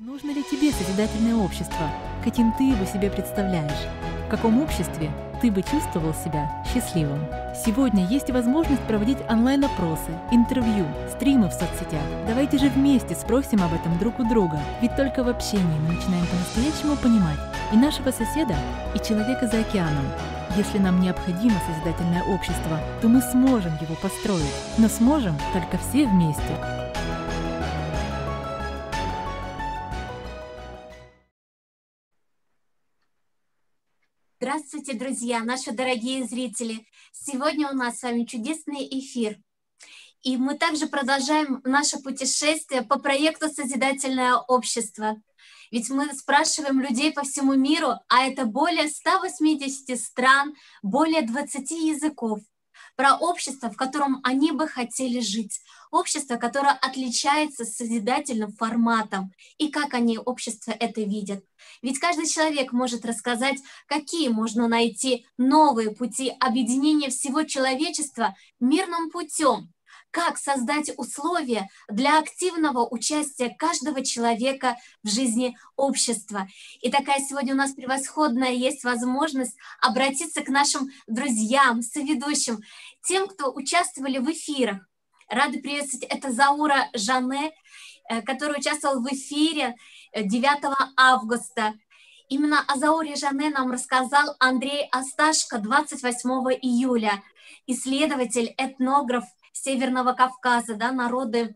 Нужно ли тебе созидательное общество? Каким ты его себе представляешь? В каком обществе ты бы чувствовал себя счастливым? Сегодня есть возможность проводить онлайн-опросы, интервью, стримы в соцсетях. Давайте же вместе спросим об этом друг у друга, ведь только в общении мы начинаем по-настоящему понимать и нашего соседа, и человека за океаном. Если нам необходимо созидательное общество, то мы сможем его построить, но сможем только все вместе. Здравствуйте, друзья, наши дорогие зрители. Сегодня у нас с вами чудесный эфир. И мы также продолжаем наше путешествие по проекту «Созидательное общество». Ведь мы спрашиваем людей по всему миру, а это более 180 стран, более 20 языков, про общество, в котором они бы хотели жить, общество, которое отличается созидательным форматом, и как они общество это видят. Ведь каждый человек может рассказать, какие можно найти новые пути объединения всего человечества мирным путем, как создать условия для активного участия каждого человека в жизни общества. И такая сегодня у нас превосходная есть возможность обратиться к нашим друзьям, соведущим, тем, кто участвовали в эфирах. Рада приветствовать, это Заура Жане, э, который участвовал в эфире 9 э, августа. Именно о Зауре Жане нам рассказал Андрей Асташко 28 июля, исследователь, этнограф, Северного Кавказа, да, народы,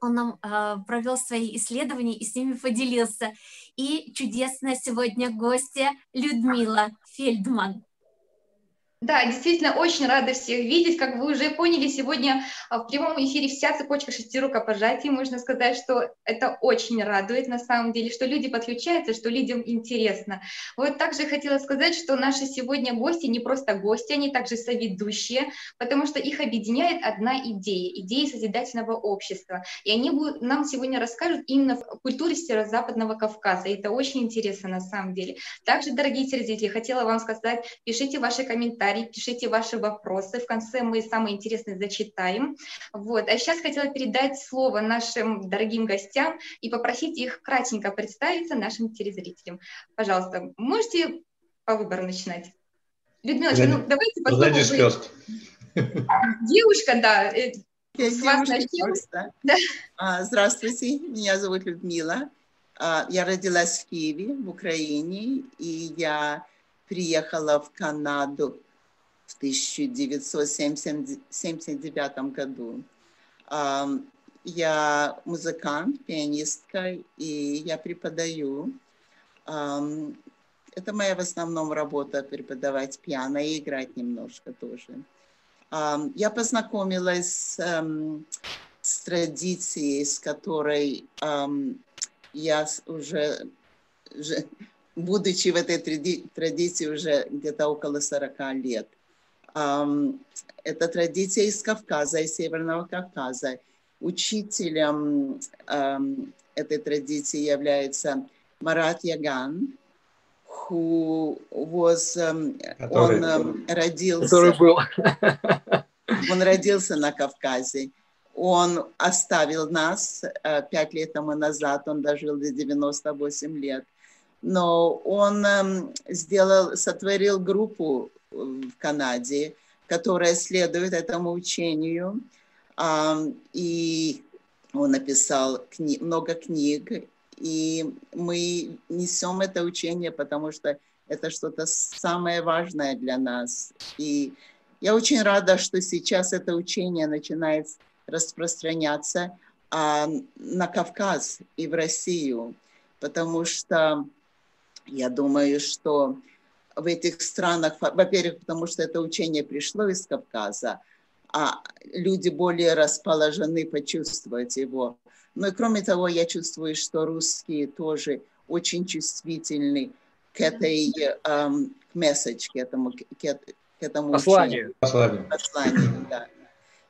он нам э, провел свои исследования и с ними поделился. И чудесная сегодня гостья Людмила Фельдман. Да, действительно, очень рада всех видеть. Как вы уже поняли, сегодня а, в прямом эфире вся цепочка шести рукопожатий. Можно сказать, что это очень радует на самом деле, что люди подключаются, что людям интересно. Вот также хотела сказать, что наши сегодня гости не просто гости, они также соведущие, потому что их объединяет одна идея, идея созидательного общества. И они будут, нам сегодня расскажут именно в культуре Северо-Западного Кавказа. И это очень интересно на самом деле. Также, дорогие телезрители, хотела вам сказать, пишите ваши комментарии, комментарии, пишите ваши вопросы. В конце мы самые интересные зачитаем. Вот. А сейчас хотела передать слово нашим дорогим гостям и попросить их кратенько представиться нашим телезрителям. Пожалуйста, можете по выбору начинать? Людмила, ну давайте попробуем. Девушка, да, э, я с вас начнем. Да. А, здравствуйте, меня зовут Людмила. А, я родилась в Киеве, в Украине, и я приехала в Канаду в 1979 году. Я музыкант, пианистка, и я преподаю. Это моя в основном работа преподавать пиано и играть немножко тоже. Я познакомилась с традицией, с которой я уже, будучи в этой традиции уже где-то около 40 лет – это традиция из Кавказа, из Северного Кавказа. Учителем этой традиции является Марат Яган, who was, который, он родился, который был. он родился на Кавказе. Он оставил нас э, пять лет тому назад, он дожил до 98 лет. Но он сделал, сотворил группу в Канаде, которая следует этому учению. И он написал кни много книг, и мы несем это учение, потому что это что-то самое важное для нас. И я очень рада, что сейчас это учение начинает распространяться а, на Кавказ и в Россию, потому что я думаю, что в этих странах, во-первых, потому что это учение пришло из Кавказа, а люди более расположены почувствовать его. Но и кроме того, я чувствую, что русские тоже очень чувствительны к этой um, к месседж, к этому, к, к этому посланию. Посланию, посланию да.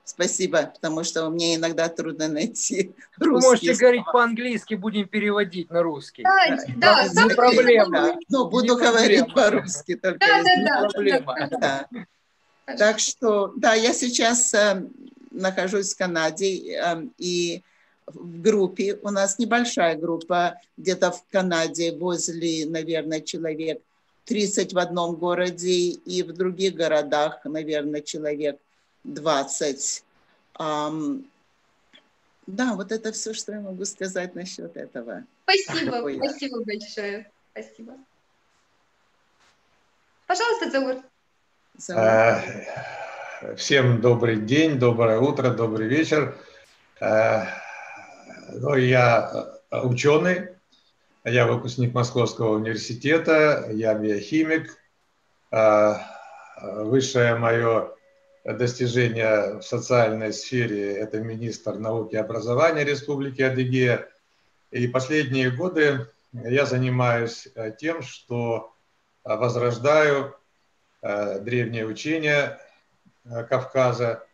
Спасибо, потому что мне иногда трудно найти Вы можете слова. говорить по-английски, будем переводить на русский. Да, да, да не проблема. Да. Ну, буду не говорить по-русски только. Да, да, да. Проблема. Да. Так что, да, я сейчас э, нахожусь в Канаде, э, и в группе, у нас небольшая группа, где-то в Канаде возле, наверное, человек 30 в одном городе и в других городах, наверное, человек 20. Um, да, вот это все, что я могу сказать насчет этого. Спасибо, спасибо большое. Спасибо. Пожалуйста, Заур. Э, всем добрый день, доброе утро, добрый вечер. Э, ну, я э, ученый, я выпускник Московского университета, я биохимик. Высшее мое достижение в социальной сфере – это министр науки и образования Республики Адыгея. И последние годы я занимаюсь тем, что возрождаю древние учения Кавказа,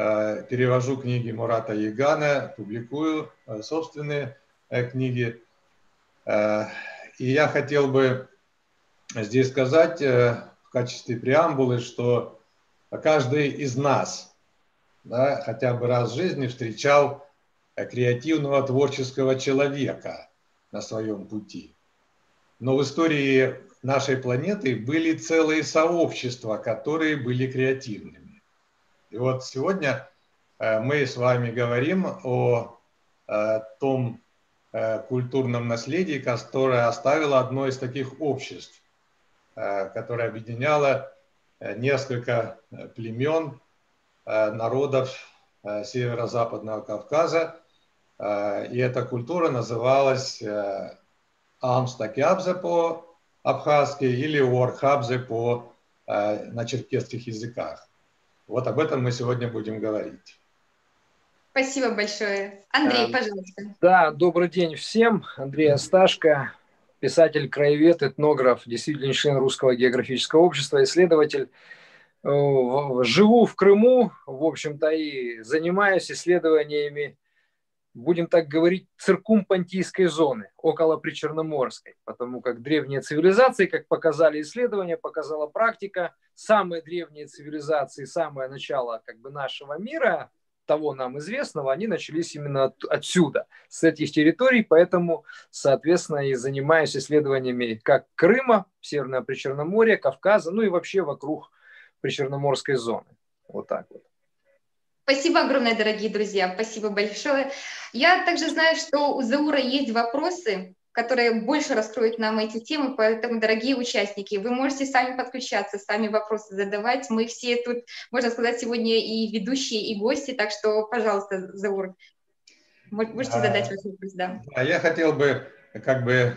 Э, перевожу книги Мурата Ягана, публикую э, собственные э, книги. И я хотел бы здесь сказать в качестве преамбулы, что каждый из нас да, хотя бы раз в жизни встречал креативного творческого человека на своем пути. Но в истории нашей планеты были целые сообщества, которые были креативными. И вот сегодня э, мы с вами говорим о э, том э, культурном наследии, которое оставило одно из таких обществ, которое объединяло несколько племен, народов северо-западного Кавказа. И эта культура называлась Амстакябзе по-абхазски или Уорхабзе по, на черкесских языках. Вот об этом мы сегодня будем говорить. Спасибо большое. Андрей, пожалуйста. Да, добрый день всем. Андрей Асташко, писатель, краевед, этнограф, действительно член Русского географического общества, исследователь. Э, живу в Крыму, в общем-то, и занимаюсь исследованиями будем так говорить, циркумпантийской зоны, около Причерноморской, потому как древние цивилизации, как показали исследования, показала практика, самые древние цивилизации, самое начало как бы нашего мира, того нам известного, они начались именно от, отсюда, с этих территорий, поэтому, соответственно, и занимаюсь исследованиями как Крыма, Северное Причерноморье, Кавказа, ну и вообще вокруг Причерноморской зоны. Вот так вот. Спасибо огромное, дорогие друзья, спасибо большое. Я также знаю, что у Заура есть вопросы, которые больше раскроют нам эти темы, поэтому, дорогие участники, вы можете сами подключаться, сами вопросы задавать. Мы все тут, можно сказать, сегодня и ведущие, и гости, так что, пожалуйста, Заур, можете задать ваш вопрос, да. А я хотел бы как бы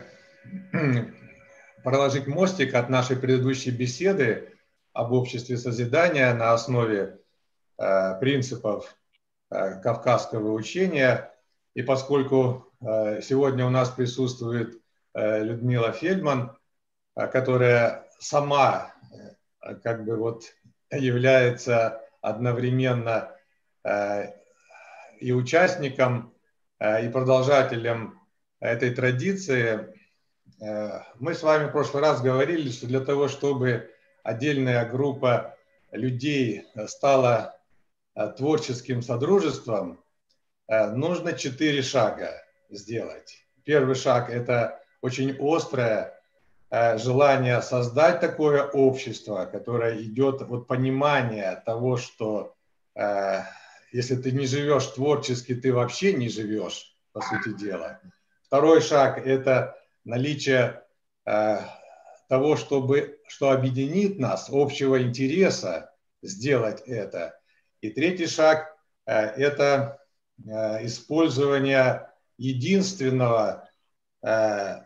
проложить мостик от нашей предыдущей беседы об обществе созидания на основе Э, принципов э, кавказского учения. И поскольку сегодня у нас присутствует Людмила Фельдман, которая сама как бы вот является одновременно и участником, и продолжателем этой традиции, мы с вами в прошлый раз говорили, что для того, чтобы отдельная группа людей стала Э, творческим содружеством э, нужно четыре шага сделать. Первый шаг – это очень острое э, желание создать такое общество, которое идет от понимания того, что если ты не живешь творчески, ты вообще не живешь, по сути дела. Второй шаг – это наличие того, чтобы, что объединит нас, общего интереса сделать это – и третий шаг э, – это э, использование единственного э,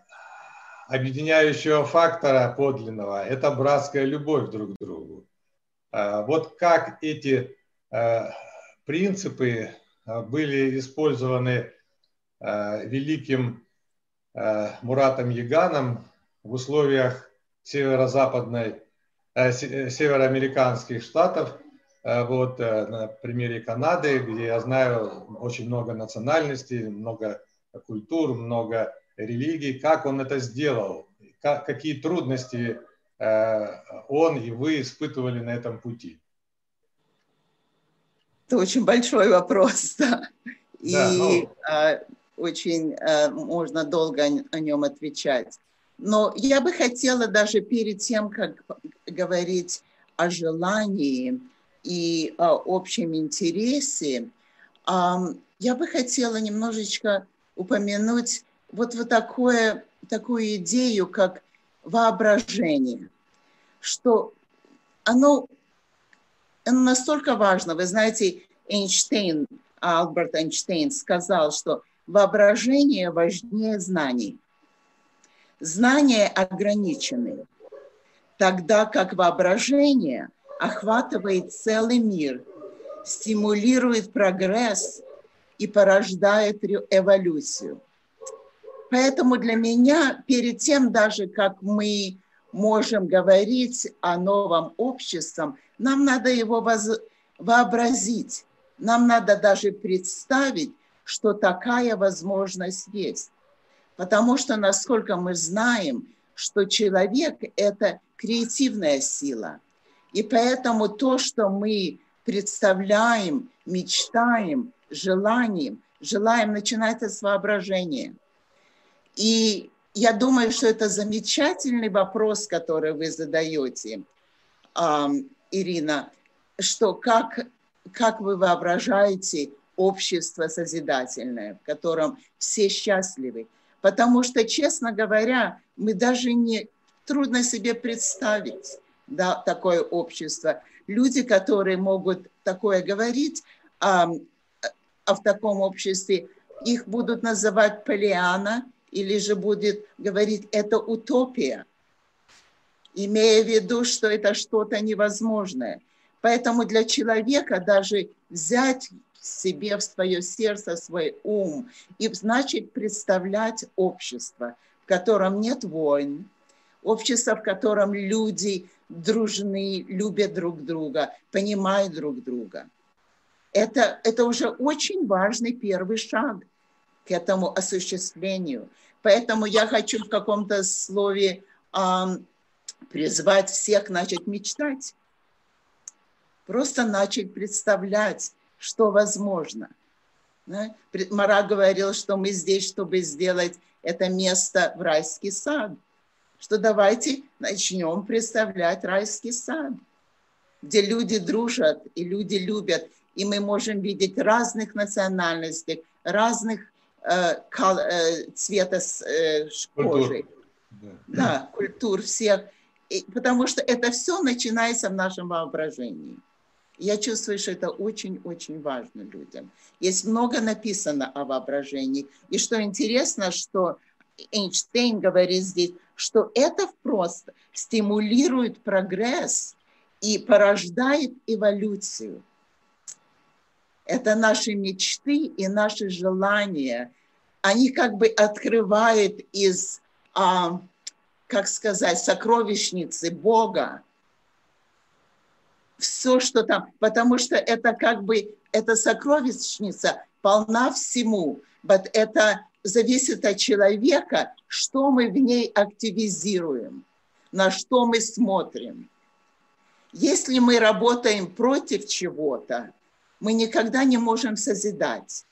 объединяющего фактора подлинного – это братская любовь друг к другу. Вот как эти принципы были использованы великим Муратом Яганом в условиях северо-западной, североамериканских штатов – Э, вот э, на примере Канады, где я знаю очень много национальностей, много культур, много религий, как он это сделал, как, какие трудности э, он и вы испытывали на этом пути? Это очень большой вопрос, да. Да, и ну... очень можно долго о нем отвечать. Но я бы хотела даже перед тем, как говорить о желании и о общем интересе, я бы хотела немножечко упомянуть вот, вот такое, такую идею, как воображение, что оно, оно настолько важно. Вы знаете, Эйнштейн, Альберт Эйнштейн сказал, что воображение важнее знаний. Знания ограничены, тогда как воображение охватывает целый мир, стимулирует прогресс и порождает эволюцию. Поэтому для меня, перед тем даже, как мы можем говорить о новом обществе, нам надо его воз... вообразить. Нам надо даже представить, что такая возможность есть. Потому что, насколько мы знаем, что человек – это креативная сила. И поэтому то, что мы представляем, мечтаем, желанием, желаем, начинается с воображения. И я думаю, что это замечательный вопрос, который вы задаете, Ирина, что как, как вы воображаете общество созидательное, в котором все счастливы. Потому что, честно говоря, мы даже не трудно себе представить да, такое общество. Люди, которые могут такое говорить, а, а в таком обществе их будут называть Полиана или же будет говорить это утопия, имея в виду, что это что-то невозможное. Поэтому для человека даже взять себе в свое сердце, свой ум и значит представлять общество, в котором нет войн, общество, в котором люди дружны, любят друг друга, понимают друг друга. Это, это уже очень важный первый шаг к этому осуществлению. Поэтому я хочу в каком-то слове эм, призвать всех начать мечтать. Просто начать представлять, что возможно. Да? Мара говорил, что мы здесь, чтобы сделать это место в райский сад что давайте начнем представлять райский сад, где люди дружат и люди любят, и мы можем видеть разных национальностей, разных э, кол, э, цвета э, кожи, да. да, культур всех, и, потому что это все начинается в нашем воображении. Я чувствую, что это очень-очень важно людям. Есть много написано о воображении. И что интересно, что Эйнштейн говорит здесь, что это просто стимулирует прогресс и порождает эволюцию. Это наши мечты и наши желания. Они как бы открывают из, а, как сказать, сокровищницы Бога все, что там, потому что это как бы, эта сокровищница полна всему. Вот это зависит от человека, что мы в ней активизируем, на что мы смотрим. Если мы работаем против чего-то, мы никогда не можем созидать.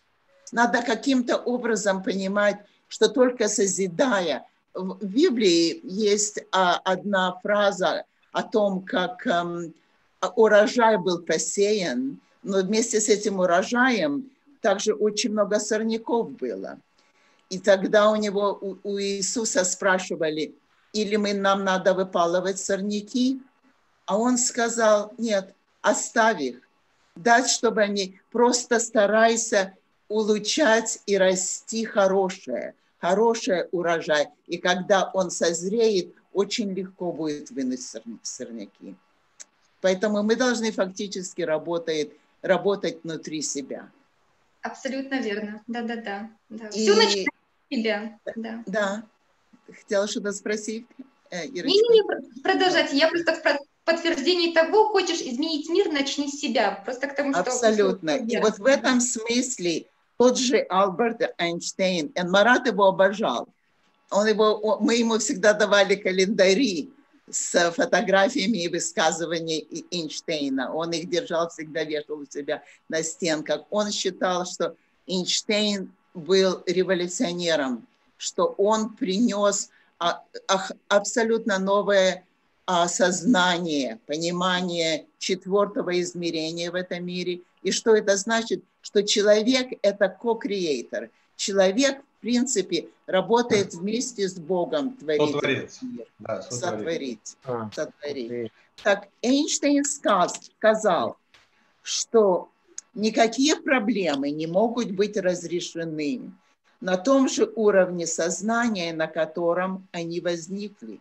Надо каким-то образом понимать, что только созидая. В Библии есть а, одна фраза о том, как эм, урожай был посеян, но вместе с этим урожаем также очень много сорняков было. И тогда у него, у, у Иисуса спрашивали, или мы, нам надо выпалывать сорняки? А он сказал, нет, оставь их, дать, чтобы они просто старайся улучшать и расти хорошее, хорошее урожай. И когда он созреет, очень легко будет вынуть сорняки. Поэтому мы должны фактически работать, работать внутри себя. Абсолютно верно. Да-да-да. Да. И... Все начинается себя, да. Да. Хотела что-то спросить, э, Не-не-не, продолжайте. Я просто в подтверждении того, хочешь изменить мир, начни с себя. Просто к тому, что... Абсолютно. И вот в этом смысле тот же Альберт Эйнштейн, Марат его обожал. Он его, мы ему всегда давали календари с фотографиями и высказываниями Эйнштейна. Он их держал, всегда вешал у себя на стенках. Он считал, что Эйнштейн был революционером, что он принес а, абсолютно новое сознание, понимание четвертого измерения в этом мире. И что это значит? Что человек – это ко-креатор. Человек, в принципе, работает вместе с Богом, творит сотворить. мир. Да, сотворить. А, сотворить. Так Эйнштейн сказал, что никакие проблемы не могут быть разрешены на том же уровне сознания, на котором они возникли.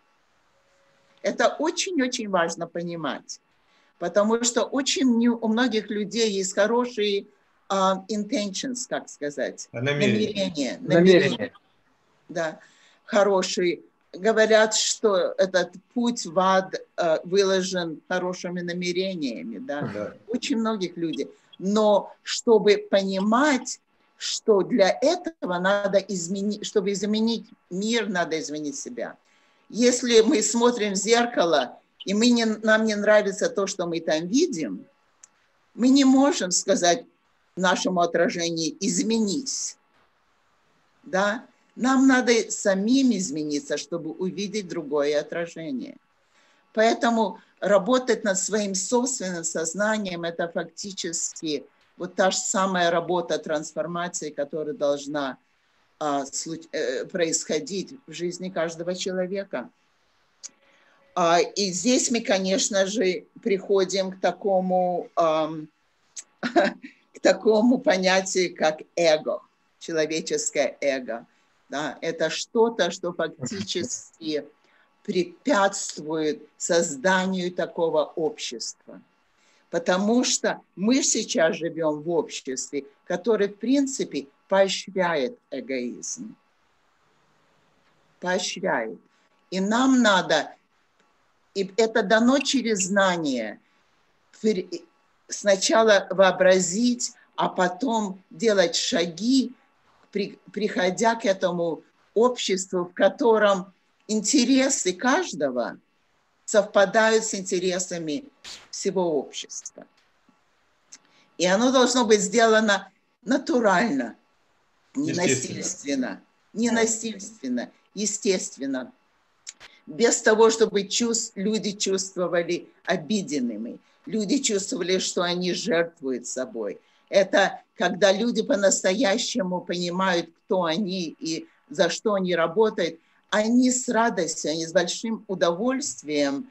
Это очень-очень важно понимать, потому что очень у многих людей есть хорошие uh, intentions, как сказать, намерения. Намерения. намерения. Да, хорошие. Говорят, что этот путь в ад uh, выложен хорошими намерениями, да? да. Очень многих людей. Но чтобы понимать, что для этого надо изменить, чтобы изменить мир, надо изменить себя. Если мы смотрим в зеркало, и мы не, нам не нравится то, что мы там видим, мы не можем сказать нашему отражению «изменись». Да? Нам надо самим измениться, чтобы увидеть другое отражение. Поэтому работать над своим собственным сознанием – это фактически вот та же самая работа трансформации, которая должна а, э, происходить в жизни каждого человека. А, и здесь мы, конечно же, приходим к такому, к такому понятию, как эго, человеческое эго. Да, это что-то, что фактически препятствует созданию такого общества. Потому что мы сейчас живем в обществе, которое, в принципе, поощряет эгоизм. Поощряет. И нам надо, и это дано через знание, сначала вообразить, а потом делать шаги, при, приходя к этому обществу, в котором интересы каждого совпадают с интересами всего общества. И оно должно быть сделано натурально, не насильственно, не насильственно, естественно, без того, чтобы чувств, люди чувствовали обиденными, люди чувствовали, что они жертвуют собой. Это когда люди по-настоящему понимают, кто они и за что они работают, они с радостью, они с большим удовольствием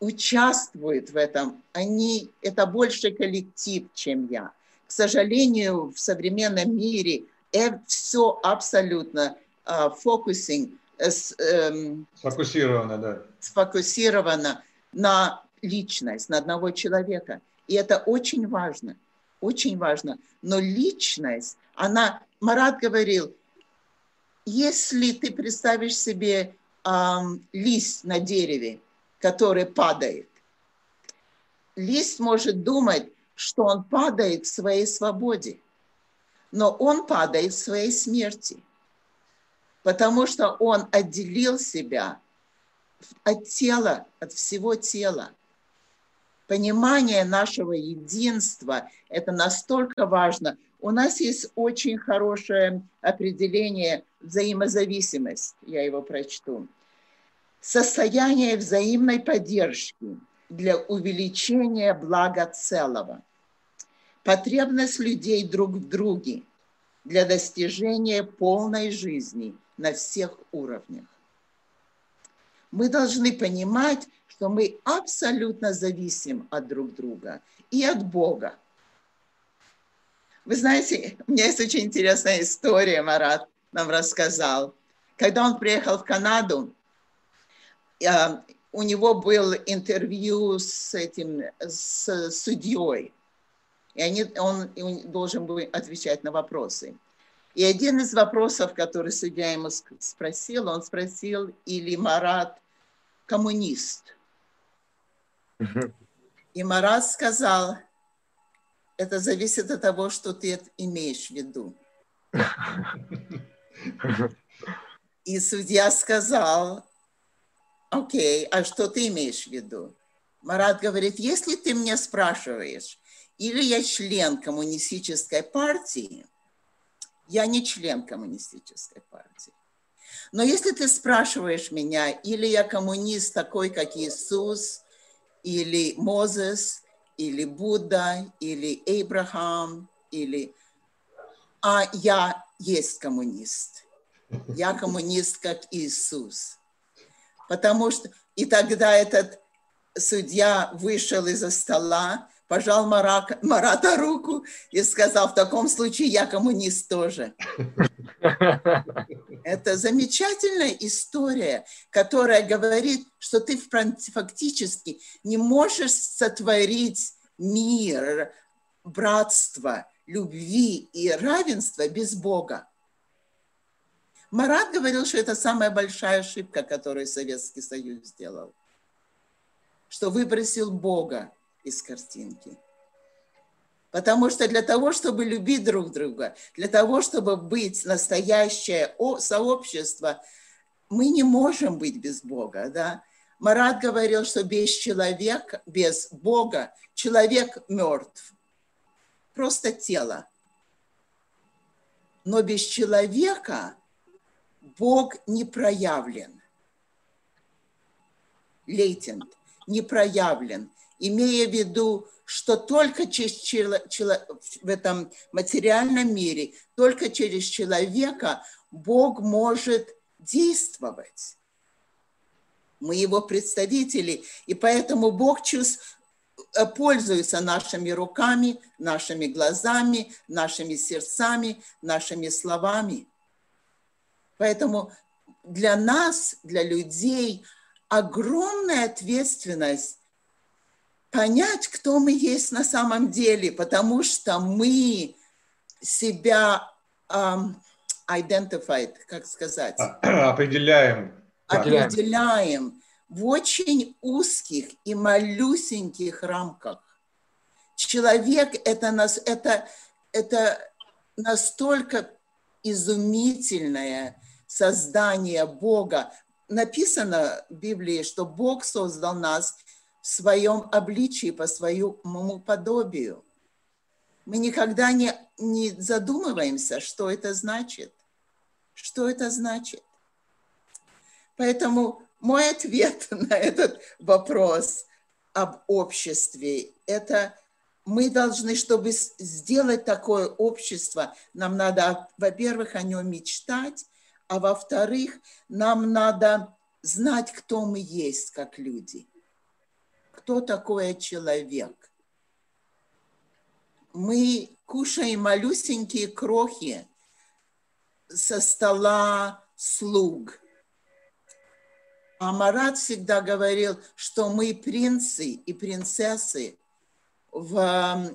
участвуют в этом. Они, это больше коллектив, чем я к сожалению, в современном мире это все абсолютно фокусинг, uh, um, сфокусировано, да. сфокусировано на личность, на одного человека. И это очень важно, очень важно. Но личность, она, Марат говорил, если ты представишь себе um, лист на дереве, который падает, лист может думать, что он падает в своей свободе, но он падает в своей смерти, потому что он отделил себя от тела, от всего тела. Понимание нашего единства – это настолько важно. У нас есть очень хорошее определение взаимозависимость, я его прочту. Состояние взаимной поддержки для увеличения блага целого – потребность людей друг в друге для достижения полной жизни на всех уровнях. Мы должны понимать, что мы абсолютно зависим от друг друга и от Бога. Вы знаете, у меня есть очень интересная история, Марат нам рассказал. Когда он приехал в Канаду, а, у него был интервью с этим, с судьей и они, он, он должен был отвечать на вопросы. И один из вопросов, который судья ему спросил, он спросил, или Марат коммунист? И Марат сказал, это зависит от того, что ты имеешь в виду. И судья сказал, окей, а что ты имеешь в виду? Марат говорит, если ты мне спрашиваешь, или я член коммунистической партии, я не член коммунистической партии. Но если ты спрашиваешь меня, или я коммунист такой, как Иисус, или Мозес, или Будда, или Абрахам, или... А я есть коммунист. Я коммунист, как Иисус. Потому что... И тогда этот судья вышел из-за стола, пожал Марак, Марата руку и сказал, в таком случае я коммунист тоже. Это замечательная история, которая говорит, что ты фактически не можешь сотворить мир, братство, любви и равенства без Бога. Марат говорил, что это самая большая ошибка, которую Советский Союз сделал, что выбросил Бога из картинки. Потому что для того, чтобы любить друг друга, для того, чтобы быть настоящее сообщество, мы не можем быть без Бога. Да? Марат говорил, что без человека, без Бога человек мертв. Просто тело. Но без человека Бог не проявлен. Лейтент, не проявлен имея в виду, что только через чело, чело, в этом материальном мире, только через человека Бог может действовать. Мы его представители, и поэтому Бог чувств, э, пользуется нашими руками, нашими глазами, нашими сердцами, нашими словами. Поэтому для нас, для людей, огромная ответственность понять, кто мы есть на самом деле, потому что мы себя um, identified, как сказать? А, определяем. Определяем в очень узких и малюсеньких рамках. Человек это, нас, это, это настолько изумительное создание Бога. Написано в Библии, что Бог создал нас своем обличии, по своему подобию. Мы никогда не, не задумываемся, что это значит. Что это значит? Поэтому мой ответ на этот вопрос об обществе – это мы должны, чтобы сделать такое общество, нам надо, во-первых, о нем мечтать, а во-вторых, нам надо знать, кто мы есть как люди – кто такой человек. Мы кушаем малюсенькие крохи со стола слуг. А Марат всегда говорил, что мы принцы и принцессы в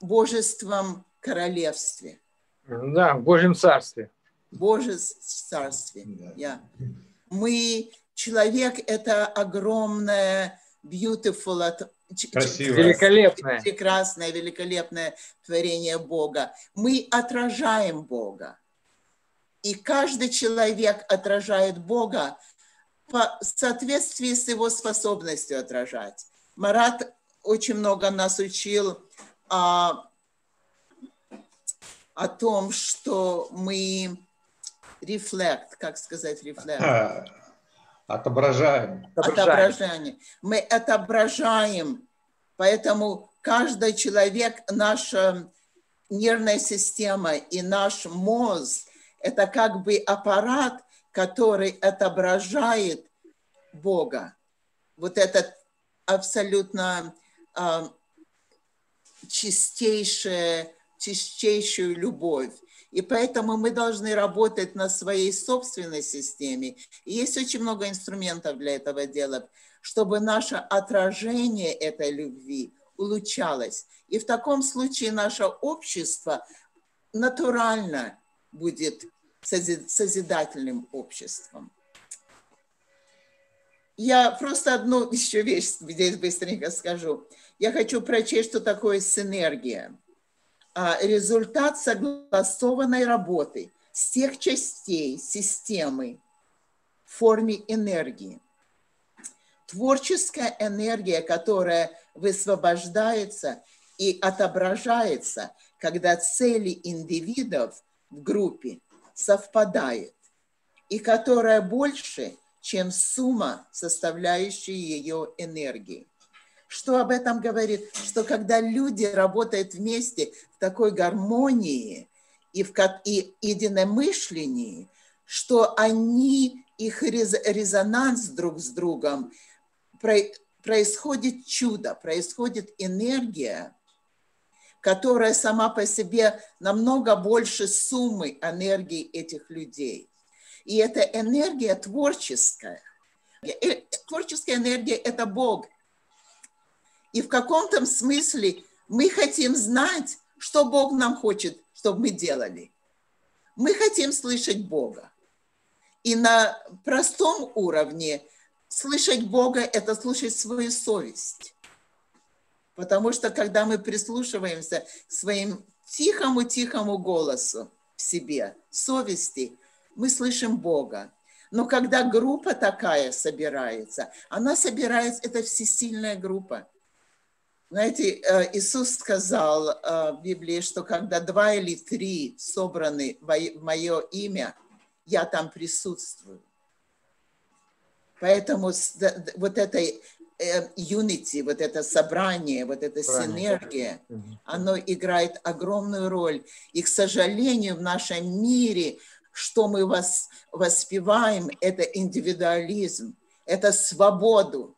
божеством королевстве. Да, в Божьем царстве. В Божьем царстве. Yeah. Мы, человек – это огромное beautiful, Красивое. великолепное. прекрасное, великолепное творение Бога. Мы отражаем Бога. И каждый человек отражает Бога по соответствии с его способностью отражать. Марат очень много нас учил о, о том, что мы reflect, как сказать reflect? Отображаем. Отображание. Мы отображаем. Поэтому каждый человек, наша нервная система и наш мозг – это как бы аппарат, который отображает Бога. Вот этот абсолютно э, чистейшая, чистейшую любовь. И поэтому мы должны работать на своей собственной системе. И есть очень много инструментов для этого дела, чтобы наше отражение этой любви улучшалось. И в таком случае наше общество натурально будет созидательным обществом. Я просто одну еще вещь здесь быстренько скажу. Я хочу прочесть, что такое синергия. А, результат согласованной работы всех частей системы в форме энергии. Творческая энергия, которая высвобождается, и отображается, когда цели индивидов в группе совпадают, и которая больше, чем сумма, составляющая ее энергии. Что об этом говорит? Что когда люди работают вместе в такой гармонии и в и единомышлении, что они, их резонанс друг с другом, происходит чудо, происходит энергия, которая сама по себе намного больше суммы энергии этих людей. И эта энергия творческая. И творческая энергия – это Бог. И в каком-то смысле мы хотим знать, что Бог нам хочет, чтобы мы делали. Мы хотим слышать Бога. И на простом уровне слышать Бога – это слушать свою совесть. Потому что когда мы прислушиваемся к своим тихому-тихому голосу в себе, совести, мы слышим Бога. Но когда группа такая собирается, она собирается, это всесильная группа. Знаете, э, Иисус сказал э, в Библии, что когда два или три собраны в мое имя, я там присутствую. Поэтому вот этой э, unity, вот это собрание, вот эта синергия, оно играет огромную роль. И, к сожалению, в нашем мире, что мы воспеваем, это индивидуализм, это свободу.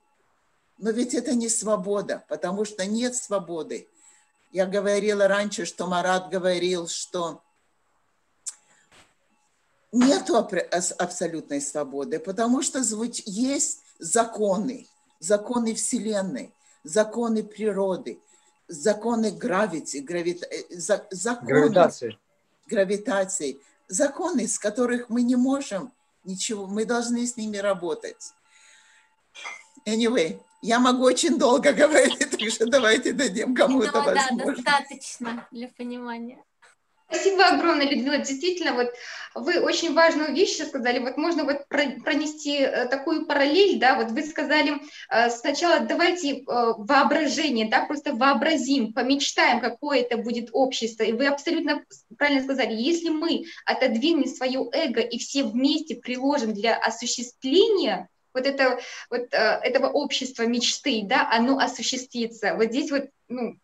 Но ведь это не свобода, потому что нет свободы. Я говорила раньше, что Марат говорил, что нет абсолютной свободы, потому что есть законы, законы Вселенной, законы природы, законы гравити, гравита, э, законы, гравитации. гравитации, законы, с которых мы не можем ничего, мы должны с ними работать. Anyway, я могу очень долго говорить, так что давайте дадим кому-то да, возможность. Да, достаточно для понимания. Спасибо огромное, Людмила. Действительно, вот вы очень важную вещь сказали. Вот можно вот пронести э, такую параллель, да, вот вы сказали э, сначала давайте э, воображение, да, просто вообразим, помечтаем, какое это будет общество. И вы абсолютно правильно сказали, если мы отодвинем свое эго и все вместе приложим для осуществления вот, это, вот этого общества мечты, да, оно осуществится. Вот здесь вот, ну,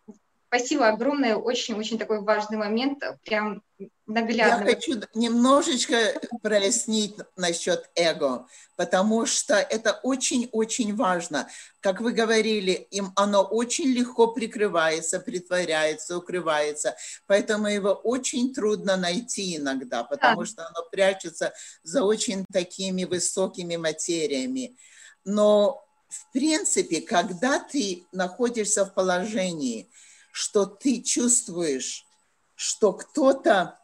Спасибо огромное, очень-очень такой важный момент, прям наглядно. Я хочу немножечко прояснить насчет эго, потому что это очень-очень важно. Как вы говорили, им оно очень легко прикрывается, притворяется, укрывается, поэтому его очень трудно найти иногда, потому да. что оно прячется за очень такими высокими материями. Но в принципе, когда ты находишься в положении, что ты чувствуешь, что кто-то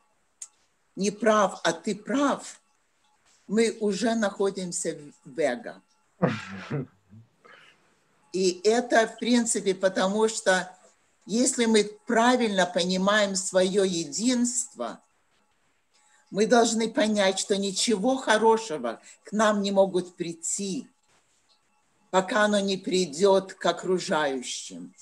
не прав, а ты прав, мы уже находимся в эго. И это, в принципе, потому что если мы правильно понимаем свое единство, мы должны понять, что ничего хорошего к нам не могут прийти, пока оно не придет к окружающим.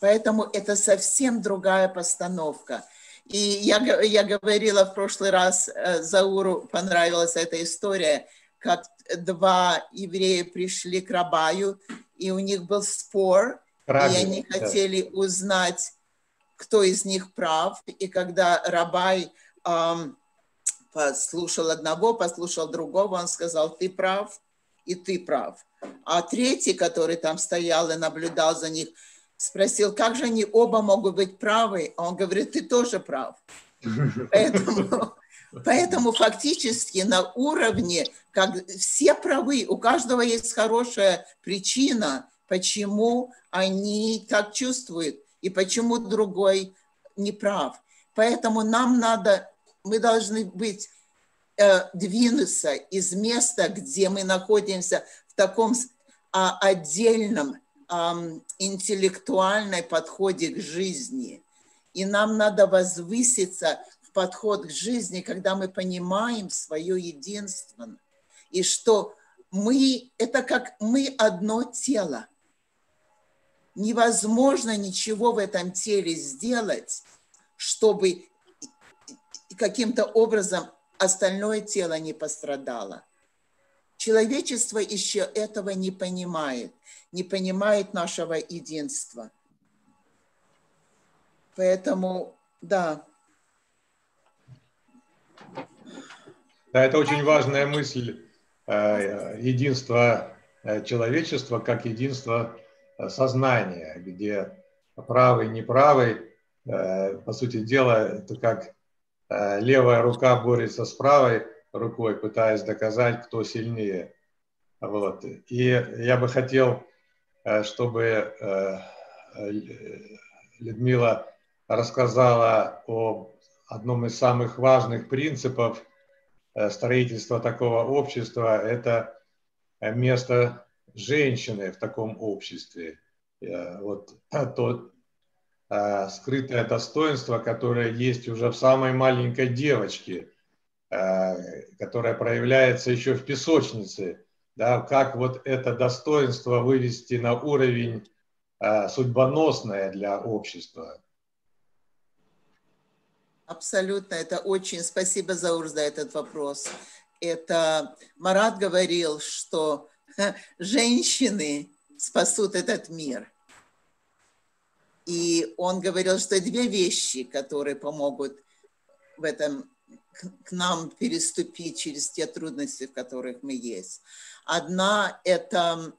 Поэтому это совсем другая постановка. И я, я говорила в прошлый раз, э, Зауру понравилась эта история, как два еврея пришли к Рабаю, и у них был спор, Раби, и они да. хотели узнать, кто из них прав. И когда Рабай эм, послушал одного, послушал другого, он сказал, ты прав, и ты прав. А третий, который там стоял и наблюдал за них, спросил, как же они оба могут быть правы, а он говорит, ты тоже прав. Поэтому, поэтому фактически на уровне, как все правы, у каждого есть хорошая причина, почему они так чувствуют и почему другой не прав. Поэтому нам надо, мы должны быть, э, двинуться из места, где мы находимся в таком а, отдельном интеллектуальной подходе к жизни. И нам надо возвыситься в подход к жизни, когда мы понимаем свое единство. И что мы, это как мы одно тело. невозможно ничего в этом теле сделать, чтобы каким-то образом остальное тело не пострадало. Человечество еще этого не понимает, не понимает нашего единства. Поэтому, да. Да, это очень важная мысль э, единства э, человечества как единство э, сознания, где правый, неправый, по сути дела, это как левая рука борется с правой рукой, пытаясь доказать, кто сильнее. Вот. И я бы хотел, чтобы Людмила рассказала о одном из самых важных принципов Э, строительства такого общества – это э, место женщины в таком обществе. Э, вот то скрытое достоинство, которое есть уже в самой маленькой девочке, которое проявляется еще в песочнице. Да, как вот это достоинство вывести на уровень судьбоносное для общества. Абсолютно, это очень... Спасибо, Заур, за этот вопрос. Это Марат говорил, что женщины спасут этот мир. И он говорил, что две вещи, которые помогут в этом к нам переступить через те трудности, в которых мы есть. Одна – это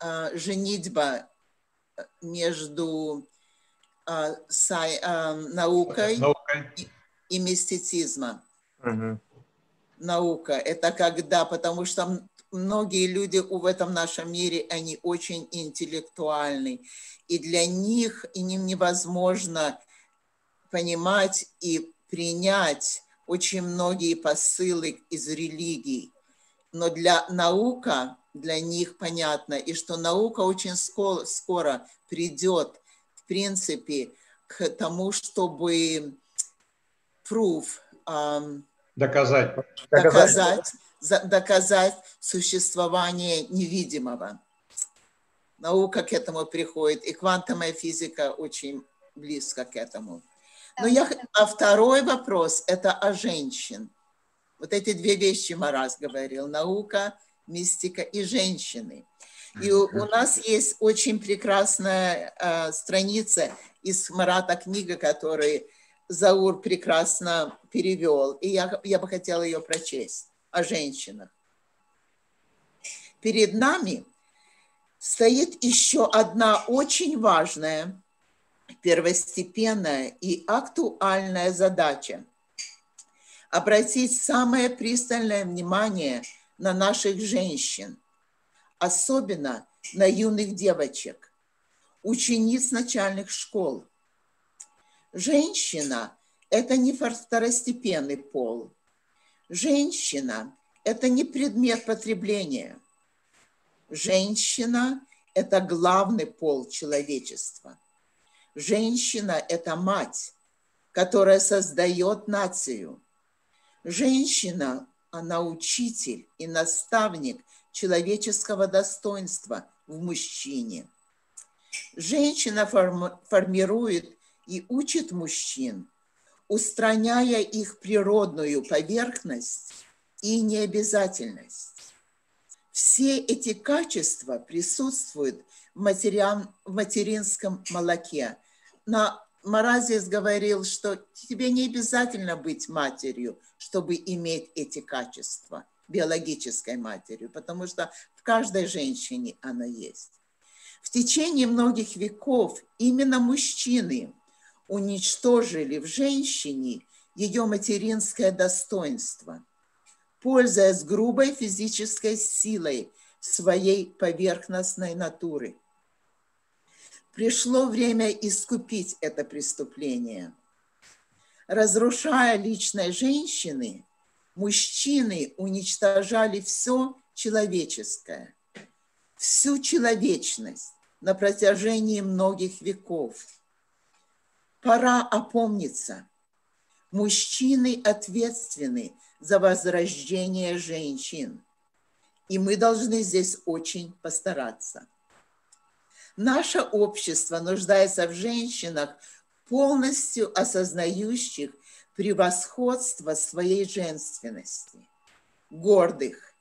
э, женитьба между э, сай, э, наукой, наукой. И, и мистицизма. Угу. Наука – это когда, потому что многие люди в этом нашем мире, они очень интеллектуальны, и для них и им невозможно понимать и принять очень многие посылы из религий. Но для наука, для них понятно, и что наука очень скоро, скоро придет принципе, к тому, чтобы proof, um, доказать, доказать, доказать существование невидимого. Наука к этому приходит, и квантовая физика очень близко к этому. Но я, а второй вопрос – это о женщин. Вот эти две вещи Марас говорил – наука, мистика и женщины. И у, у нас есть очень прекрасная э, страница из Марата книга, которую Заур прекрасно перевел. И я, я бы хотела ее прочесть о женщинах. Перед нами стоит еще одна очень важная, первостепенная и актуальная задача – обратить самое пристальное внимание на наших женщин – особенно на юных девочек, учениц начальных школ. Женщина – это не второстепенный пол. Женщина – это не предмет потребления. Женщина – это главный пол человечества. Женщина – это мать, которая создает нацию. Женщина – она учитель и наставник – человеческого достоинства в мужчине. Женщина формирует и учит мужчин, устраняя их природную поверхность и необязательность. Все эти качества присутствуют в, материан, в материнском молоке. На Маразис говорил, что тебе не обязательно быть матерью, чтобы иметь эти качества биологической матерью, потому что в каждой женщине она есть. В течение многих веков именно мужчины уничтожили в женщине ее материнское достоинство, пользуясь грубой физической силой своей поверхностной натуры. Пришло время искупить это преступление. Разрушая личность женщины, мужчины уничтожали все человеческое, всю человечность на протяжении многих веков. Пора опомниться. Мужчины ответственны за возрождение женщин. И мы должны здесь очень постараться. Наше общество нуждается в женщинах, полностью осознающих превосходство своей женственности, гордых,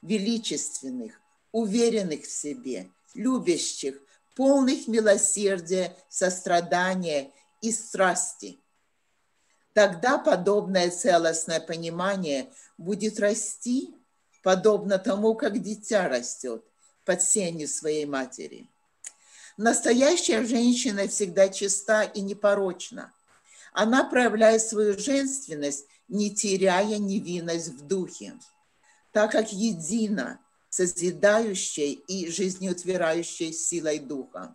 величественных, уверенных в себе, любящих, полных милосердия, сострадания и страсти. Тогда подобное целостное понимание будет расти, подобно тому, как дитя растет под сенью своей матери. Настоящая женщина всегда чиста и непорочна. Она проявляет свою женственность, не теряя невинность в духе, так как едина созидающей и жизнеутвирающей силой духа.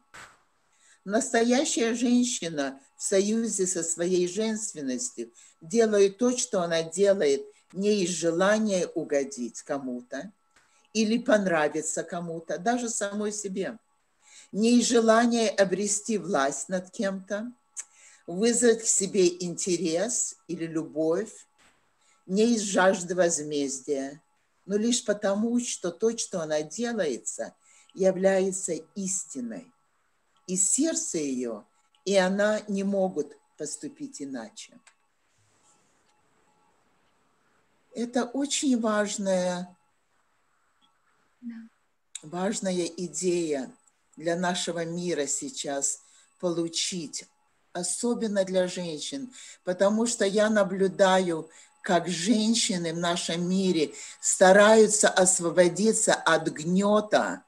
Настоящая женщина в союзе со своей женственностью делает то, что она делает не из желания угодить кому-то или понравиться кому-то, даже самой себе, не из желания обрести власть над кем-то, вызвать к себе интерес или любовь, не из жажды возмездия, но лишь потому, что то, что она делается, является истиной. И сердце ее, и она не могут поступить иначе. Это очень важная, важная идея для нашего мира сейчас получить, особенно для женщин, потому что я наблюдаю как женщины в нашем мире стараются освободиться от гнета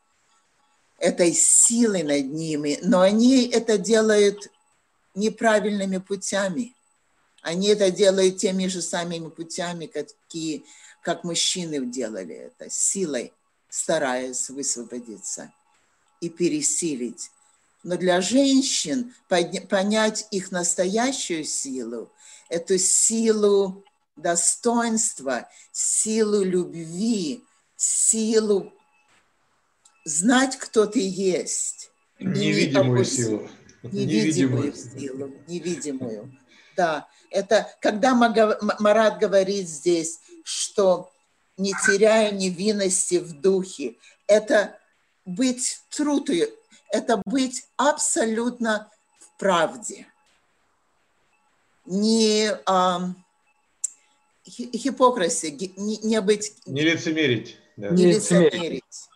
этой силы над ними, но они это делают неправильными путями. Они это делают теми же самыми путями, какие, как мужчины делали это, силой, стараясь высвободиться и пересилить. Но для женщин понять их настоящую силу, эту силу достоинство, силу любви, силу знать, кто ты есть. Невидимую силу. Невидимую силу, невидимую. Да, это когда Марат говорит здесь, что не теряя невинности в духе, это быть трудою, это быть абсолютно в правде. Не, а, хипокриси, не, не быть... Не лицемерить. Да. Не лицемерить.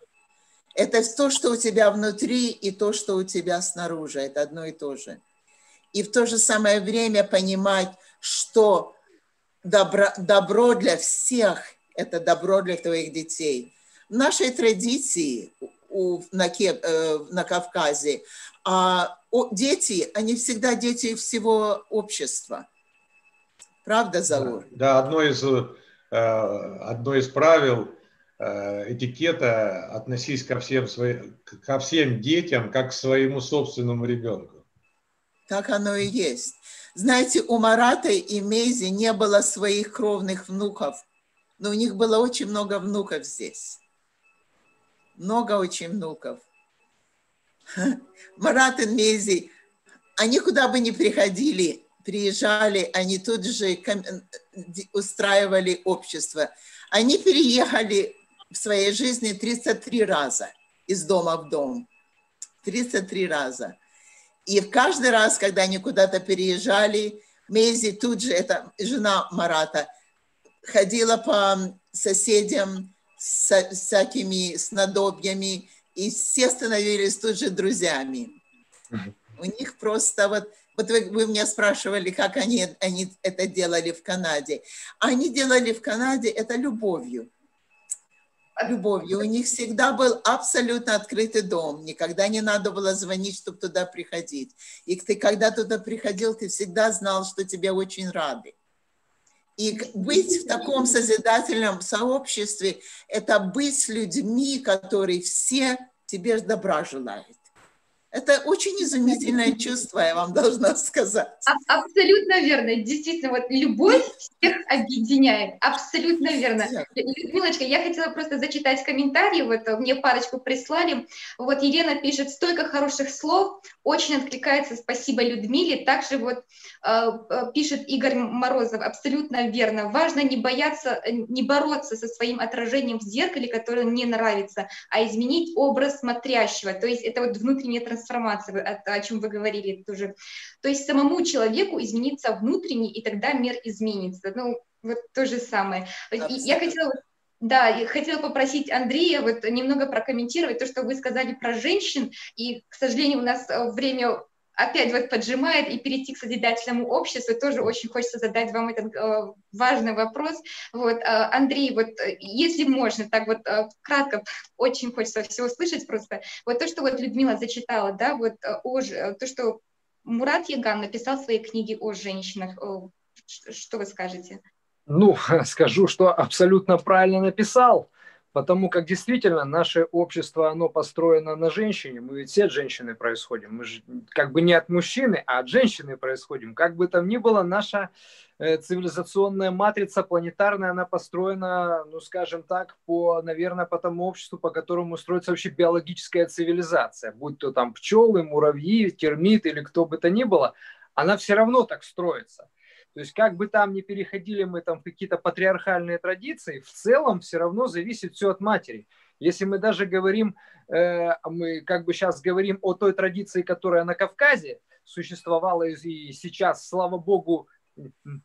Это то, что у тебя внутри, и то, что у тебя снаружи. Это одно и то же. И в то же самое время понимать, что добро, добро для всех – это добро для твоих детей. В нашей традиции у, на, э, на Кавказе а, дети, они всегда дети всего общества – Правда, Заур? Да, одно из, э, одно из правил этикета – относись ко всем, своим, ко всем детям, как к своему собственному ребенку. Так оно и есть. Знаете, у Марата и Мези не было своих кровных внуков, но у них было очень много внуков здесь. Много очень внуков. Марат и Мези, они куда бы ни приходили, приезжали, они тут же устраивали общество. Они переехали в своей жизни 33 раза из дома в дом. 33 раза. И в каждый раз, когда они куда-то переезжали, Мейзи тут же, это жена Марата, ходила по соседям с всякими снадобьями, и все становились тут же друзьями. У них просто вот вот вы, вы меня спрашивали, как они, они это делали в Канаде. Они делали в Канаде это любовью. Любовью. У них всегда был абсолютно открытый дом. Никогда не надо было звонить, чтобы туда приходить. И ты, когда туда приходил, ты всегда знал, что тебе очень рады. И быть в таком созидательном сообществе – это быть с людьми, которые все тебе добра желают. Это очень изумительное чувство, я вам должна сказать. А, абсолютно верно. Действительно, вот любовь всех объединяет. Абсолютно верно. Людмилочка, я хотела просто зачитать комментарии. Вот мне парочку прислали. Вот Елена пишет, столько хороших слов. Очень откликается. Спасибо Людмиле. Также вот э, пишет Игорь Морозов. Абсолютно верно. Важно не бояться, не бороться со своим отражением в зеркале, которое не нравится, а изменить образ смотрящего. То есть это вот внутренняя трансформация трансформация, о, о чем вы говорили тоже. То есть самому человеку измениться внутренне, и тогда мир изменится. Ну, вот то же самое. Абсолютно. Я хотела да, я хотела попросить Андрея вот немного прокомментировать то, что вы сказали про женщин, и, к сожалению, у нас э, время опять вот поджимает, и перейти к созидательному обществу, тоже очень хочется задать вам этот э, важный вопрос. Вот, э, Андрей, вот э, если можно, так вот кратко, очень хочется все услышать просто. Вот то, что вот Людмила зачитала, да, вот о, то, что Мурат Яган написал в своей книге о женщинах, что вы скажете? Ну, скажу, что абсолютно правильно написал. Потому как действительно наше общество, оно построено на женщине. Мы ведь все от женщины происходим. Мы же как бы не от мужчины, а от женщины происходим. Как бы там ни было, наша э, цивилизационная матрица планетарная, она построена, ну скажем так, по, наверное, по тому обществу, по которому строится вообще биологическая цивилизация. Будь то там пчелы, муравьи, термиты или кто бы то ни было, она все равно так строится. То есть как бы там ни переходили мы там какие-то патриархальные традиции, в целом все равно зависит все от матери. Если мы даже говорим, э, мы как бы сейчас говорим о той традиции, которая на Кавказе существовала и сейчас, слава богу,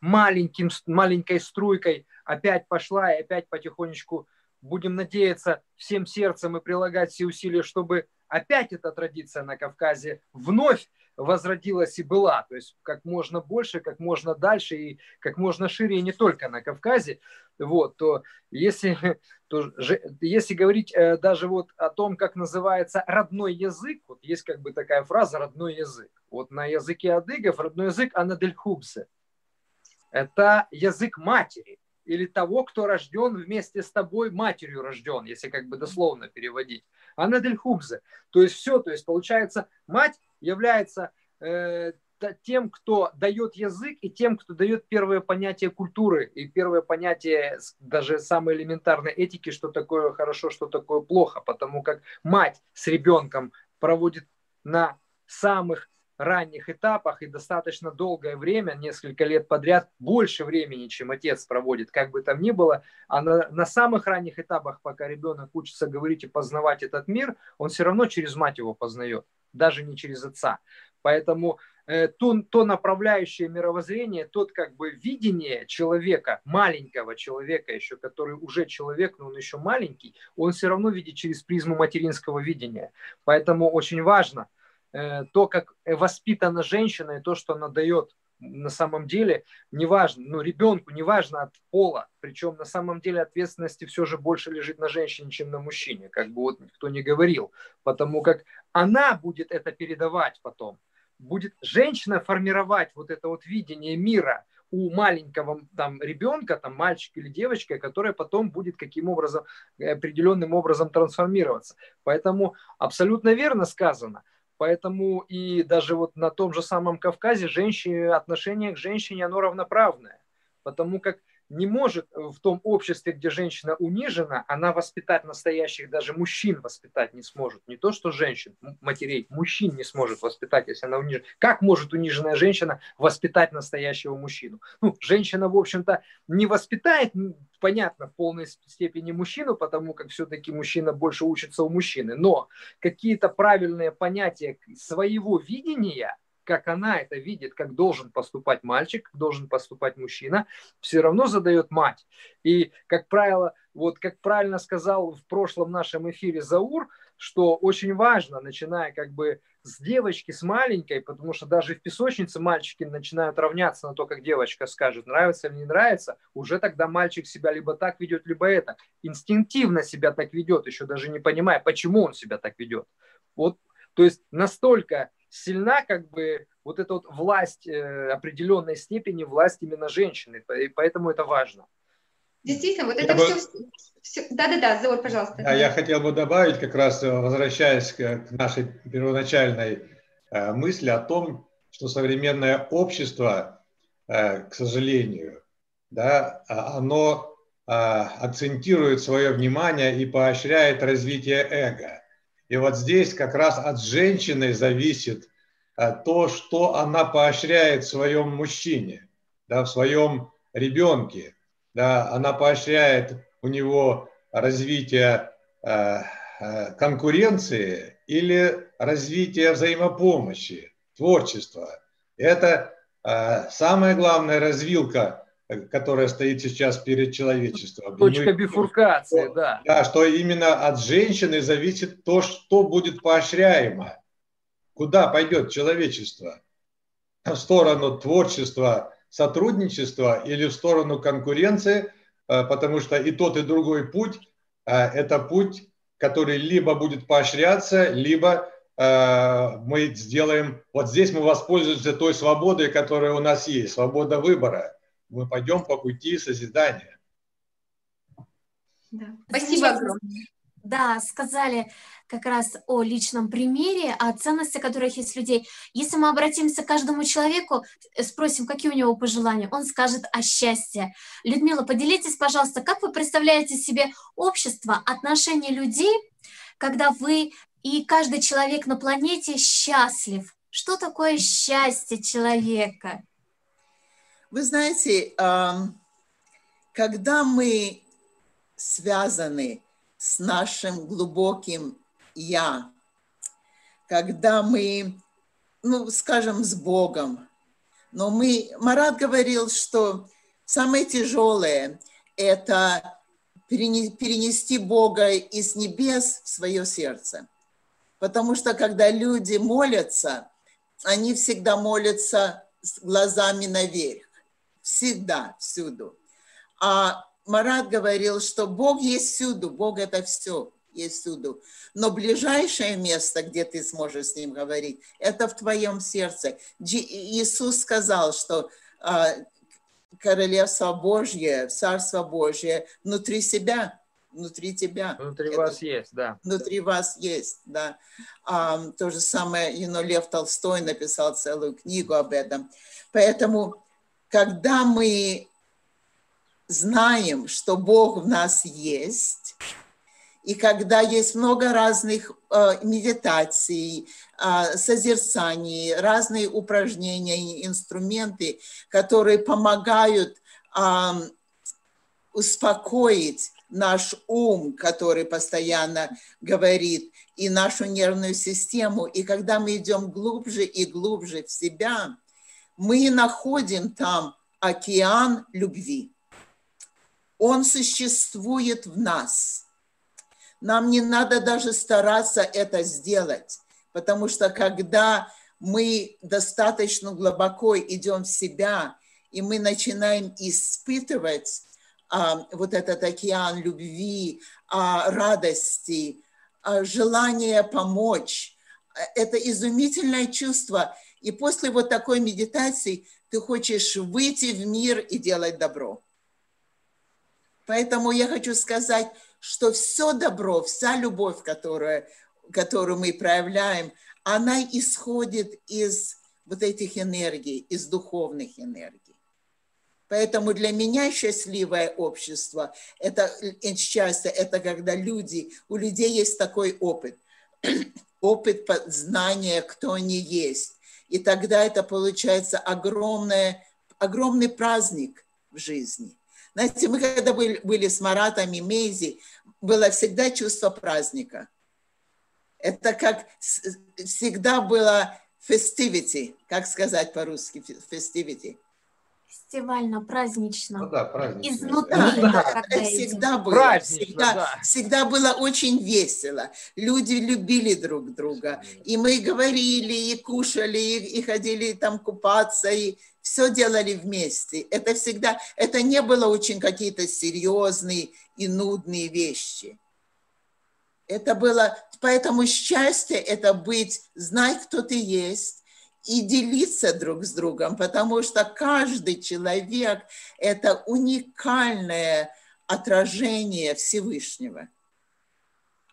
маленьким, маленькой струйкой опять пошла и опять потихонечку будем надеяться всем сердцем и прилагать все усилия, чтобы опять эта традиция на Кавказе вновь возродилась и была, то есть как можно больше, как можно дальше и как можно шире, и не только на Кавказе, вот, то если, то, если говорить э, даже вот о том, как называется родной язык, вот есть как бы такая фраза «родной язык», вот на языке адыгов родной язык анадельхубсе, это язык матери, или того, кто рожден вместе с тобой, матерью рожден, если как бы дословно переводить. Анадельхубзе. То есть все, то есть получается, мать является э, тем, кто дает язык, и тем, кто дает первое понятие культуры, и первое понятие даже самой элементарной этики, что такое хорошо, что такое плохо, потому как мать с ребенком проводит на самых ранних этапах и достаточно долгое время, несколько лет подряд, больше времени, чем отец проводит, как бы там ни было, а на, на самых ранних этапах, пока ребенок учится говорить и познавать этот мир, он все равно через мать его познает, даже не через отца. Поэтому э, то, то направляющее мировоззрение, тот как бы видение человека, маленького человека еще, который уже человек, но он еще маленький, он все равно видит через призму материнского видения. Поэтому очень важно – Э, то, как воспитана женщина и то, что она дает на самом деле, неважно, ну, ребенку, неважно от пола, причем на самом деле ответственности все же больше лежит на женщине, чем на мужчине, как бы вот никто не говорил, потому как она будет это передавать потом, будет женщина формировать вот это вот видение мира у маленького там ребенка, там мальчика или девочка, которая потом будет каким образом, определенным образом трансформироваться. Поэтому абсолютно верно сказано – Поэтому и даже вот на том же самом Кавказе женщине, отношение к женщине, оно равноправное. Потому как не может в том обществе, где женщина унижена, она воспитать настоящих, даже мужчин воспитать не сможет. Не то, что женщин, матерей, мужчин не сможет воспитать, если она унижена. Как может униженная женщина воспитать настоящего мужчину? Ну, женщина, в общем-то, не воспитает, понятно, в полной степени мужчину, потому как все-таки мужчина больше учится у мужчины. Но какие-то правильные понятия своего видения – как она это видит, как должен поступать мальчик, как должен поступать мужчина, все равно задает мать. И, как правило, вот как правильно сказал в прошлом нашем эфире Заур, что очень важно, начиная как бы с девочки, с маленькой, потому что даже в песочнице мальчики начинают равняться на то, как девочка скажет, нравится или не нравится, уже тогда мальчик себя либо так ведет, либо это. Инстинктивно себя так ведет, еще даже не понимая, почему он себя так ведет. Вот, то есть настолько сильна как бы вот эта вот власть э, определенной степени, власть именно женщины, и поэтому это важно. Действительно, вот это бы... все, Да-да-да, Заур, пожалуйста. А я хотел бы добавить, как раз возвращаясь к нашей первоначальной э, мысли о том, что современное общество, э, к сожалению, да, а, оно э, акцентирует свое внимание и поощряет развитие эго. И вот здесь как раз от женщины зависит то, что она поощряет в своем мужчине, да, в своем ребенке. Да, она поощряет у него развитие э, э, конкуренции или развитие взаимопомощи, творчества. Это э, самая главная развилка, которая стоит сейчас перед человечеством. Точка бифуркации, что, да. Да, что именно от женщины зависит то, что будет поощряемо. Куда пойдет человечество? В сторону творчества, сотрудничества или в сторону конкуренции – Э, потому что и тот, и другой путь э, – это путь, который либо будет поощряться, либо э, мы сделаем, вот здесь мы воспользуемся той свободой, которая у нас есть, свобода выбора. Мы пойдем по пути созидания. Да. Спасибо огромное. Да, сказали как раз о личном примере, о ценности, которых есть людей. Если мы обратимся к каждому человеку, э, спросим, какие у него пожелания, он скажет о счастье. Людмила, поделитесь, пожалуйста, как вы представляете себе общество, отношения людей, когда вы и каждый человек на планете счастлив? Что такое счастье человека? Вы знаете, когда мы связаны с нашим глубоким «я», когда мы, ну, скажем, с Богом. Но мы, Марат говорил, что самое тяжелое – это перенести Бога из небес в свое сердце. Потому что когда люди молятся, они всегда молятся с глазами наверх. Всегда, всюду. А Марат говорил, что Бог есть всюду, Бог это все есть всюду. Но ближайшее место, где ты сможешь с ним говорить, это в твоем сердце. Иисус сказал, что а, Королевство Божье, Царство Божье внутри себя, внутри тебя. Внутри это, вас есть, да. Внутри вас есть, да. А, то же самое, you know, Лев Толстой написал целую книгу об этом. Поэтому, когда мы знаем, что Бог в нас есть, и когда есть много разных э, медитаций, э, созерцаний, разные упражнения и инструменты, которые помогают э, успокоить наш ум, который постоянно говорит, и нашу нервную систему. И когда мы идем глубже и глубже в себя, мы находим там океан любви. Он существует в нас. Нам не надо даже стараться это сделать, потому что когда мы достаточно глубоко идем в себя, и мы начинаем испытывать а, вот этот океан любви, а, радости, а, желания помочь, это изумительное чувство. И после вот такой медитации ты хочешь выйти в мир и делать добро. Поэтому я хочу сказать, что все добро, вся любовь, которую, которую мы проявляем, она исходит из вот этих энергий, из духовных энергий. Поэтому для меня счастливое общество, это счастье, это когда люди, у людей есть такой опыт, опыт знания, кто они есть. И тогда это получается огромное, огромный праздник в жизни. Знаете, мы когда были, были с Маратом и Мейзи, было всегда чувство праздника. Это как всегда было festivity, как сказать по-русски festivity. Фестивально, празднично. Ну да, празднично. Изнутри. Да, да, всегда было. всегда, да. всегда было очень весело. Люди любили друг друга. И мы говорили, и кушали, и, и ходили там купаться, и все делали вместе. Это всегда, это не было очень какие-то серьезные и нудные вещи. Это было, поэтому счастье это быть, знать, кто ты есть, и делиться друг с другом, потому что каждый человек – это уникальное отражение Всевышнего.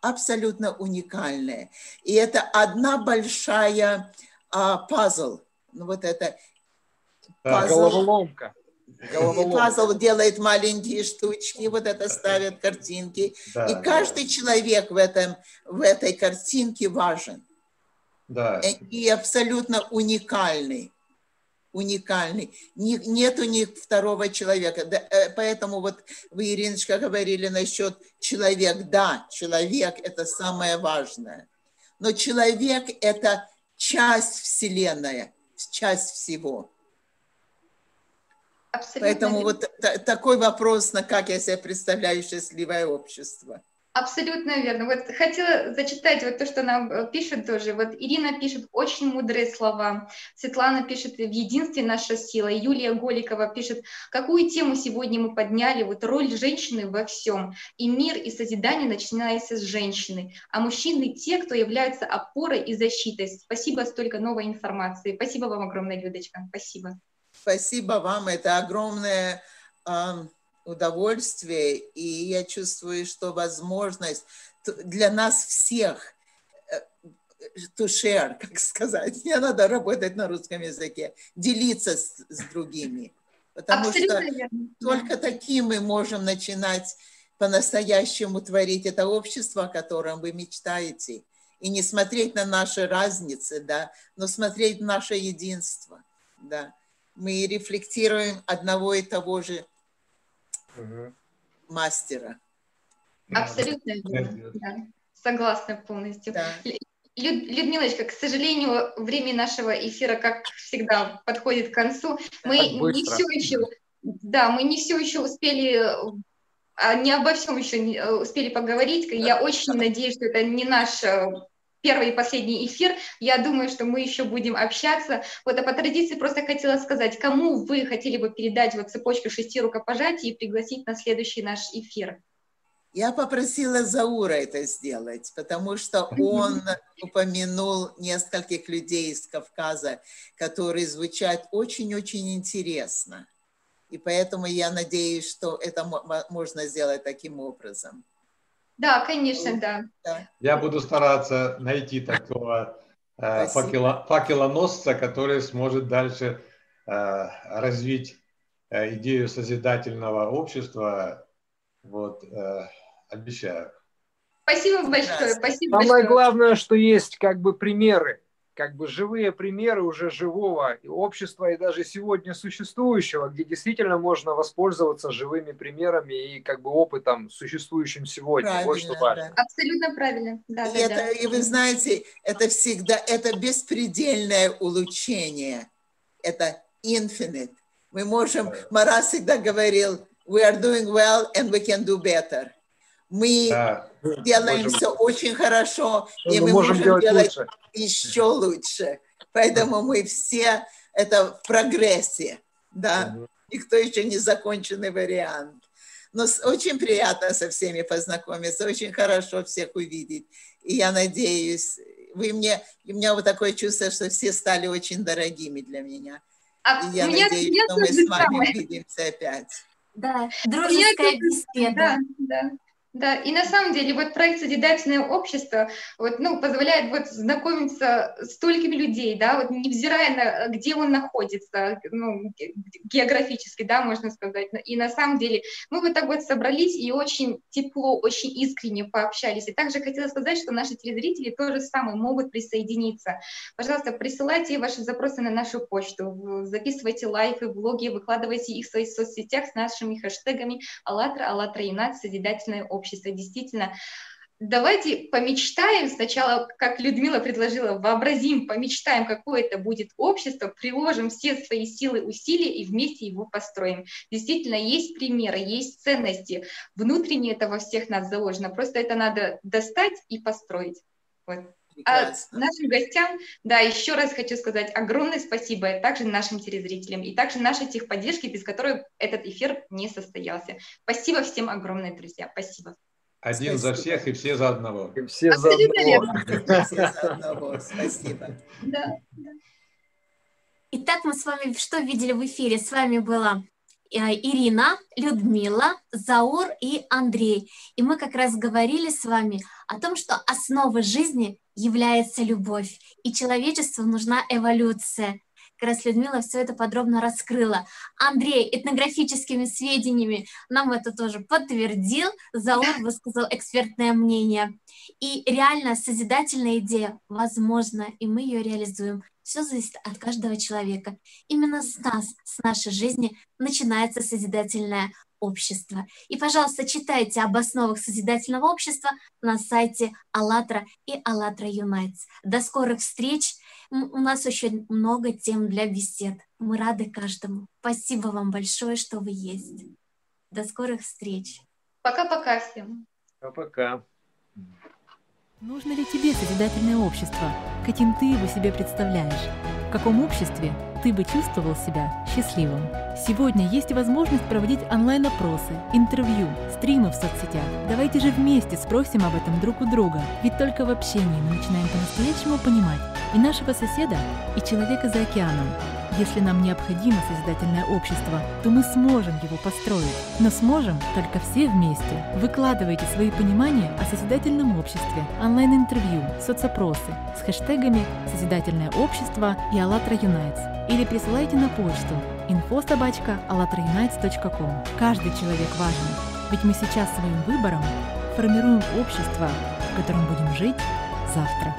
Абсолютно уникальное. И это одна большая а, пазл. Ну, вот это пазл. Головоломка. И пазл делает маленькие штучки, вот это ставят картинки. Да, и каждый да. человек в, этом, в этой картинке важен. Да. И абсолютно уникальный. Уникальный. Не, нет у них второго человека. Э, поэтому вот вы, Ириночка, говорили насчет человек. Да, человек – это самое важное. Но человек – это часть Вселенной, часть всего. Абсолютно. Поэтому вот такой вопрос, на как я себе представляю счастливое общество. Абсолютно верно. Вот хотела зачитать вот то, что нам э, пишет тоже. Вот Ирина пишет очень мудрые слова. Светлана пишет «В единстве наша сила». Юлия Голикова пишет «Какую тему сегодня мы подняли? Вот роль женщины во всем. И мир, и созидание начинается с женщины. А мужчины – те, кто являются опорой и защитой. Спасибо, столько новой информации. Спасибо вам огромное, Людочка. Спасибо. Спасибо вам. Это огромное удовольствие, и я чувствую, что возможность для нас всех э, to share, как сказать, не надо работать на русском языке, делиться с, с другими. Потому Абсолютно что верно. только таким мы можем начинать по-настоящему творить это общество, о котором вы мечтаете. И не смотреть на наши разницы, да, но смотреть на наше единство, да. Мы рефлектируем одного и того же угу. мастера. Абсолютно верно. Да. Согласна полностью. Да. Люд, Людмилочка, к сожалению, время нашего эфира, как всегда, подходит к концу. Мы не все еще, да, мы не все еще успели а не обо всем еще успели поговорить. Я очень надеюсь, что это не наш первый и последний эфир. Я думаю, что мы еще будем общаться. Вот, а по традиции просто хотела сказать, кому вы хотели бы передать вот цепочку шести рукопожатий и пригласить на следующий наш эфир? Я попросила Заура это сделать, потому что он упомянул нескольких людей из Кавказа, которые звучат очень-очень интересно. И поэтому я надеюсь, что это можно сделать таким образом. Да, конечно, да. Я буду стараться найти такого э, факела, факелоносца, который сможет дальше э, развить э, идею созидательного общества. Вот, э, обещаю. Спасибо большое. Спасибо Самое большое. главное, что есть как бы примеры как бы живые примеры уже живого общества и даже сегодня существующего, где действительно можно воспользоваться живыми примерами и как бы опытом, существующим сегодня. Правильно, вот что важно. Да. Абсолютно правильно. Да, и, да, это, да. и вы знаете, это всегда, это беспредельное улучшение. Это infinite. Мы можем, Марас всегда говорил, we are doing well and we can do better. Мы да. делаем можем, все очень хорошо, и мы, можем, можем делать лучше. еще лучше. Поэтому мы все это в прогрессе, да. Угу. Никто еще не законченный вариант. Но очень приятно со всеми познакомиться, очень хорошо всех увидеть. И я надеюсь, вы мне, у меня вот такое чувство, что все стали очень дорогими для меня. А и я надеюсь, что мы с вами увидимся опять. Да, дружеская беседа. Да, да. Да, и на самом деле вот проект «Созидательное общество» вот, ну, позволяет вот знакомиться с столькими людей, да, вот невзирая на где он находится, ну, географически, да, можно сказать. И на самом деле мы вот так вот собрались и очень тепло, очень искренне пообщались. И также хотела сказать, что наши телезрители тоже самое могут присоединиться. Пожалуйста, присылайте ваши запросы на нашу почту, записывайте лайфы, блоги, выкладывайте их в своих соцсетях с нашими хэштегами «АЛЛАТРА», «АЛЛАТРА и НАЦ», «Созидательное общество» общества. Действительно, давайте помечтаем сначала, как Людмила предложила, вообразим, помечтаем, какое это будет общество, приложим все свои силы, усилия и вместе его построим. Действительно, есть примеры, есть ценности. Внутренне это во всех нас заложено. Просто это надо достать и построить. Вот. А нашим гостям, да, еще раз хочу сказать огромное спасибо также нашим телезрителям и также нашей техподдержке, без которой этот эфир не состоялся. Спасибо всем огромное, друзья. Спасибо. Один Спасибо. за всех и все за одного. И все за одного. Все за одного. Спасибо. Да, Итак, мы с вами что видели в эфире? С вами была Ирина, Людмила, Заур и Андрей. И мы как раз говорили с вами о том, что основой жизни является любовь, и человечеству нужна эволюция. Как раз Людмила все это подробно раскрыла. Андрей этнографическими сведениями нам это тоже подтвердил. Заур высказал экспертное мнение. И реально созидательная идея возможна, и мы ее реализуем. Все зависит от каждого человека. Именно с нас, с нашей жизни начинается созидательное общество. И, пожалуйста, читайте об основах созидательного общества на сайте АЛЛАТРА и АЛЛАТРА Юнайтс. До скорых встреч! У нас очень много тем для бесед. Мы рады каждому. Спасибо вам большое, что вы есть. До скорых встреч. Пока-пока всем. Пока-пока. Нужно ли тебе созидательное общество? Каким ты его себе представляешь? Каком обществе ты бы чувствовал себя счастливым? Сегодня есть возможность проводить онлайн-опросы, интервью, стримы в соцсетях. Давайте же вместе спросим об этом друг у друга, ведь только в общении мы начинаем по-настоящему понимать и нашего соседа, и человека за океаном. Если нам необходимо созидательное общество, то мы сможем его построить. Но сможем только все вместе. Выкладывайте свои понимания о созидательном обществе, онлайн-интервью, соцопросы с хэштегами «Созидательное общество» и «АЛЛАТРА Юнайтс» или присылайте на почту info.alatraunites.com. Каждый человек важен, ведь мы сейчас своим выбором формируем общество, в котором будем жить завтра.